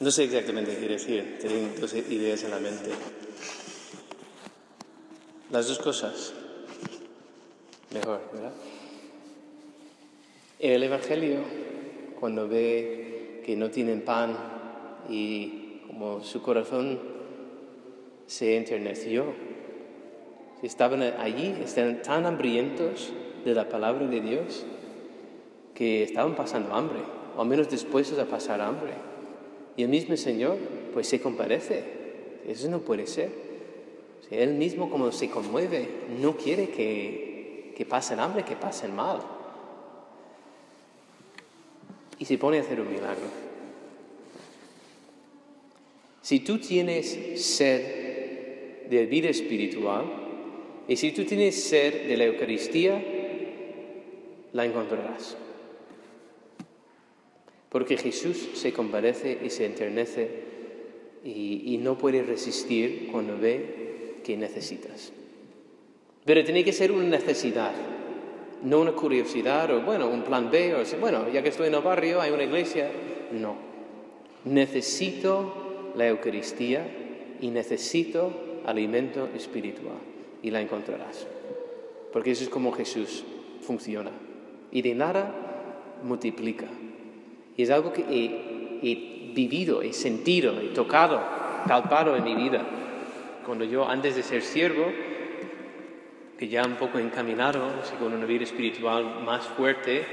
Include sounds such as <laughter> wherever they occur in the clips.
No sé exactamente qué quiere decir, tengo dos ideas en la mente. Las dos cosas. Mejor, ¿verdad? El Evangelio, cuando ve que no tienen pan y como su corazón se enterneció, estaban allí, estaban tan hambrientos de la palabra de Dios que estaban pasando hambre, o al menos dispuestos a pasar hambre. Y el mismo Señor, pues se compadece. Eso no puede ser. él mismo como se conmueve, no quiere que, que pasen hambre, que pasen mal. Y se pone a hacer un milagro. Si tú tienes sed de vida espiritual, y si tú tienes sed de la Eucaristía, la encontrarás. Porque Jesús se compadece y se enternece y, no puede resistir cuando ve que necesitas. Pero tiene que ser una necesidad, no una curiosidad o, bueno, un plan B, o, bueno, ya que estoy en el barrio, hay una iglesia. No. Necesito la Eucaristía y necesito alimento espiritual y la encontrarás. Porque eso es como Jesús funciona. Y de nada multiplica. Y es algo que he, vivido, he sentido, he tocado, palpado en mi vida. Cuando yo, antes de ser siervo, que ya un poco encaminado, con una vida espiritual más fuerte,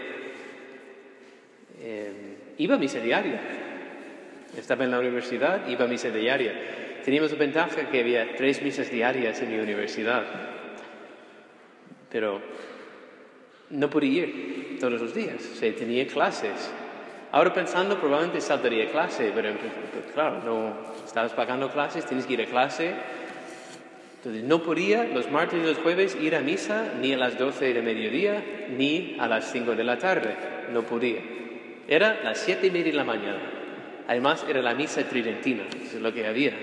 eh, iba a misa diaria. Estaba en la universidad, iba a misa diaria. Teníamos la ventaja que había tres misas diarias en mi universidad. Pero no podía ir todos los días, o sea, tenía clases. Ahora pensando, probablemente saltaría clase, pero pues, claro, no estabas pagando clases, tienes que ir a clase. Entonces no podía los martes y los jueves ir a misa ni a las 12 de mediodía ni a las 5 de la tarde. No podía. Era las 7 y media de la mañana. Además era la misa tridentina, eso es lo que había.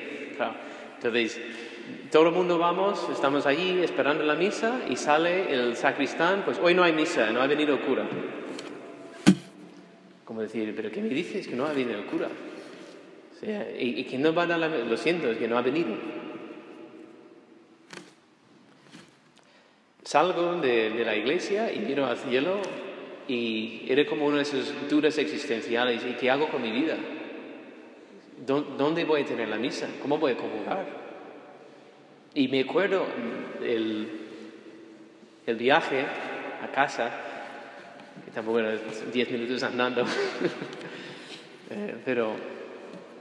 Entonces, todo el mundo vamos, estamos allí esperando la misa y sale el sacristán, pues hoy no hay misa, no ha venido cura. Como decir, ¿pero qué me dices? Que no ha venido el cura. y, que no va a la, Lo siento, es que no ha venido. Salgo de, la iglesia y miro al cielo y era como una de esas dudas existenciales. ¿Y qué hago con mi vida? ¿Dónde voy a tener la misa? ¿Cómo voy a comulgar? Y me acuerdo el, el viaje a casa tampoco era 10 minutos andando, <laughs> eh, pero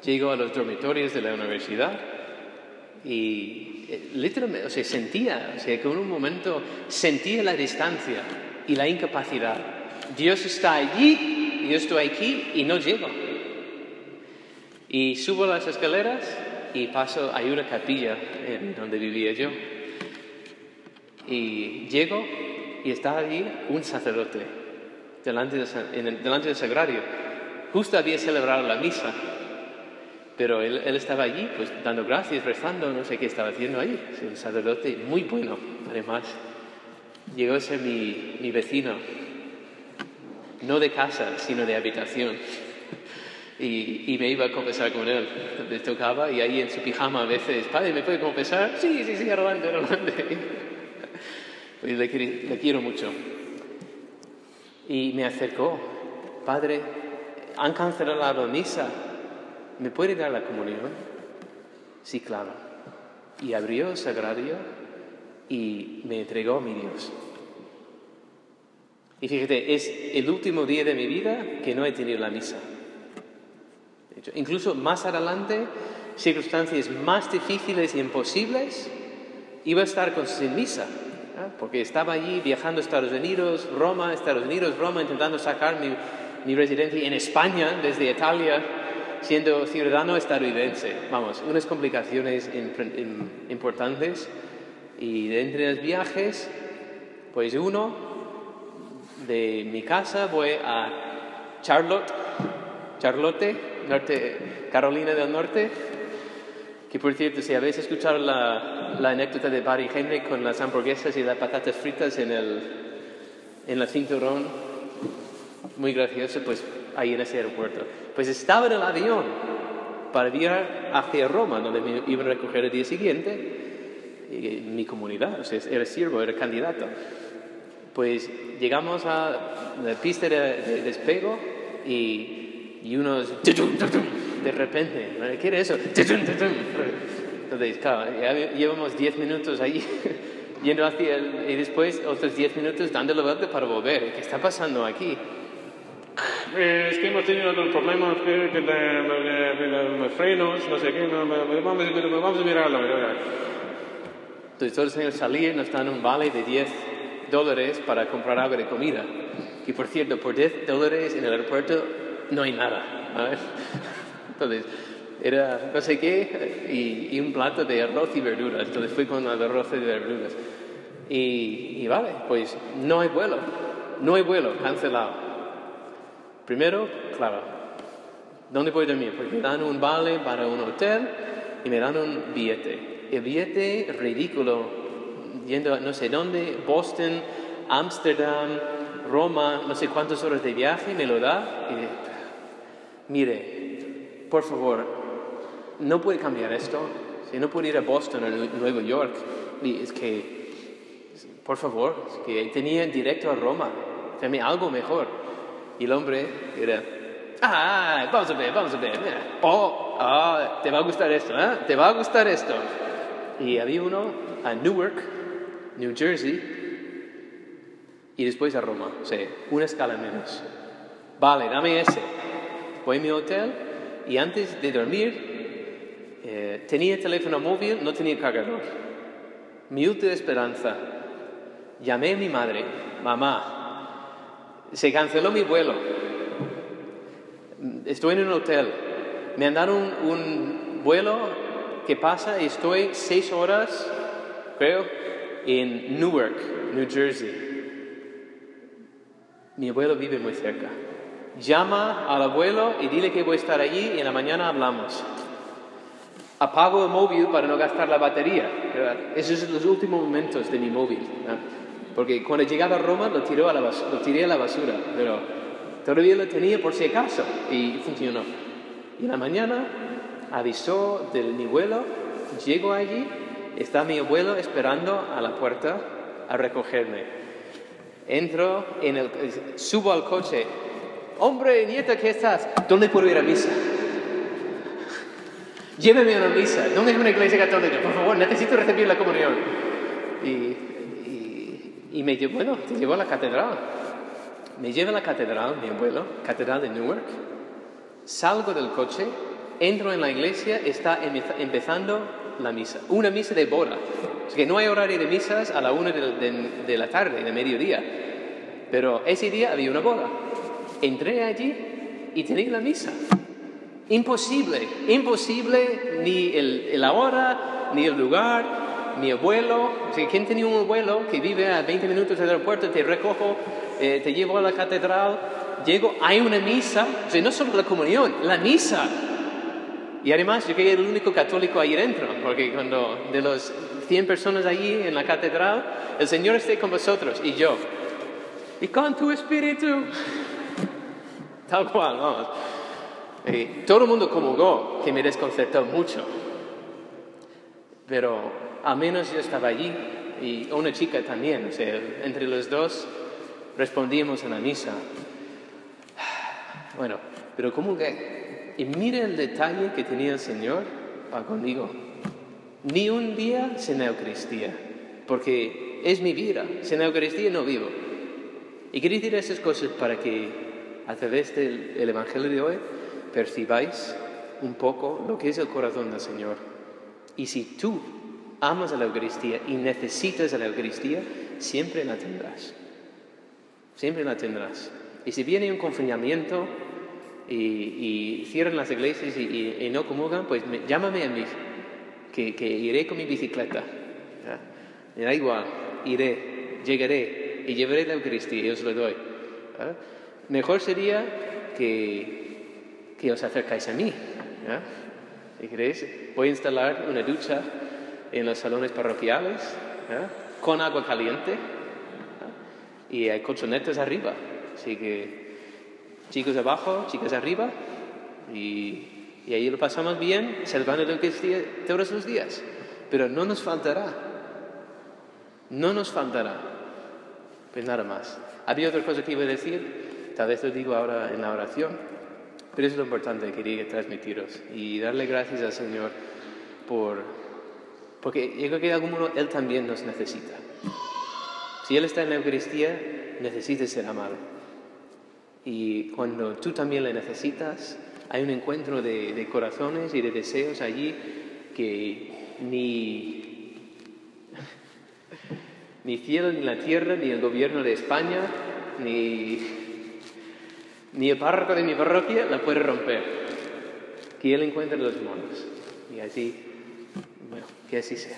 llego a los dormitorios de la universidad y eh, literalmente, o sea, sentía, o sea, que en un momento sentía la distancia y la incapacidad. Dios está allí, yo estoy aquí y no llego. Y subo las escaleras y paso, hay una capilla en donde vivía yo. Y llego y está allí un sacerdote delante, del sagrario. Justo había celebrado la misa, pero él, estaba allí, pues dando gracias, rezando, no sé qué estaba haciendo allí. un sacerdote muy bueno, además. Llegó a ser mi, mi vecino, no de casa, sino de habitación. <laughs> Y, y, me iba a confesar con él. Le tocaba y ahí en su pijama a veces, padre, ¿me puede confesar? Sí, sí, sí, adelante, adelante. <laughs> Le, le quiero mucho. Y me acercó, Padre, han cancelado la misa, ¿me puede dar la comunión? Sí, claro. Y abrió el sagrario y me entregó a mi Dios. Y fíjate, es el último día de mi vida que no he tenido la misa. incluso más adelante, circunstancias más difíciles y imposibles, iba a estar con sin misa porque estaba allí viajando a Estados Unidos, Roma, Estados Unidos, Roma, intentando sacar mi, residencia en España desde Italia, siendo ciudadano estadounidense. Vamos, unas complicaciones importantes. Y de entre los viajes, pues uno, de mi casa voy a Charlotte, Charlotte, norte, Carolina del Norte, que por cierto, si habéis escuchado la, la anécdota de Barry Henry con las hamburguesas y las patatas fritas en, el, en la cinturón, muy gracioso, pues ahí en ese aeropuerto. Pues estaba en el avión para viajar hacia Roma, donde me iban a recoger el día siguiente, mi comunidad, o sea, era siervo, era candidato. Pues llegamos a la pista de, despego y, y, unos de repente, ¿qué era eso? Entonces, claro, llevamos 10 minutos allí <laughs> yendo hacia el, y después otros 10 minutos dando la vuelta para volver. ¿Qué está pasando aquí? Eh, es que hemos tenido otros problemas frenos, no sé qué, vamos, vamos a mirarlo. Entonces todos los señores salían, nos dan un vale de 10 dólares para comprar algo de comida. Y por cierto, por 10 dólares en el aeropuerto no hay nada. Entonces, era no sé qué y, un plato de arroz y verduras. Entonces fui con el arroz y verduras. Y, vale, pues no hay vuelo, no hay vuelo, cancelado. Primero, claro, ¿dónde voy a dormir? Pues me dan un vale para un hotel y me dan un billete el billete ridículo, yendo a no sé dónde, Boston, Ámsterdam, Roma, no sé cuántas horas de viaje, me lo da y mire, por favor, no puede cambiar esto. Si no puede ir a Boston o Nueva York, es que, por favor, es que tenía directo a Roma, también algo mejor. Y el hombre era, ah, vamos a ver, vamos a ver, mira, oh, ah, te va a gustar esto, ¿eh? Te va a gustar esto y había uno a Newark, New Jersey, y después a Roma, o una escala menos. Vale, dame ese. Voy a mi hotel y antes de dormir eh, tenía teléfono móvil, no tenía cargador. Mi última esperanza. Llamé a mi madre, mamá, se canceló mi vuelo. Estoy en un hotel. Me han dado un, un vuelo ¿qué pasa? Estoy seis horas, creo, en Newark, New Jersey. Mi abuelo vive muy cerca. Llama al abuelo y dile que voy a estar allí y en la mañana hablamos. Apago el móvil para no gastar la batería. Esos son los últimos momentos de mi móvil. Porque cuando llegaba a Roma lo, tiró a la lo tiré a la basura, pero todavía lo tenía por si acaso y funcionó. Y en la mañana avisó del mi vuelo, llego allí, está mi abuelo esperando a la puerta a recogerme. Entro, en el, subo al coche. Hombre, nieta, ¿qué estás? ¿Dónde puedo ir a misa? Lléveme a la misa. ¿Dónde es una iglesia católica? Por favor, necesito recibir la comunión. Y, y, me llevó, bueno, te llevó a la catedral. Me lleva a la catedral, mi abuelo, catedral de Newark. Salgo del coche entro en la iglesia, está empezando la misa. Una misa de boda. Es que no hay horario de misas a la una de, la tarde, de mediodía. Pero ese día había una boda. Entré allí y tenía la misa. Imposible, imposible ni el, la hora, ni el lugar, mi abuelo. O sea, ¿Quién tenía un abuelo que vive a 20 minutos del aeropuerto? Te recojo, eh, te llevo a la catedral, llego, hay una misa. O sea, no solo la comunión, la misa. Y además yo que el único católico ahí dentro, porque cuando de los 100 personas allí en la catedral, el Señor esté con vosotros y yo. Y con tu espíritu. Tal cual, vamos. Y todo el mundo comulgó, que me desconcertó mucho. Pero al menos yo estaba allí y una chica también. O sea, entre los dos respondíamos a la misa. Bueno, pero comulgué y mire el detalle que tenía el Señor para conmigo. Ni un día sin Eucaristía, porque es mi vida. Sin Eucaristía no vivo. Y quería decir esas cosas para que a través del Evangelio de hoy percibáis un poco lo que es el corazón del Señor. Y si tú amas a la Eucaristía y necesitas a la Eucaristía, siempre la tendrás. Siempre la tendrás. Y si viene un confinamiento, y, cierran las iglesias y, no comulgan, pues llámame a mí, que, iré con mi bicicleta. Me da igual, iré, llegaré y llevaré la Eucaristía y os lo doy. Mejor sería que, que os acercáis a mí. Si queréis, voy a instalar una ducha en los salones parroquiales con agua caliente y hay colchonetas arriba. Así que chicos abajo, chicas arriba, y y ahí lo pasamos bien, celebrando la Eucaristía todos los días. Pero no nos faltará. No nos faltará. Pues nada más. Había otra cosa que iba a decir, tal vez lo digo ahora en la oración, pero es lo importante que quería transmitiros y darle gracias al Señor por, porque yo creo que de algún modo Él también nos necesita. Si Él está en la Eucaristía, necesita ser amado. Y cuando tú también le necesitas, hay un encuentro de, de corazones y de deseos allí que ni, <laughs> ni cielo, ni la tierra, ni el gobierno de España, ni, ni el párroco de mi parroquia la puede romper. Que Él encuentre los monos. Y así, bueno, que así sea.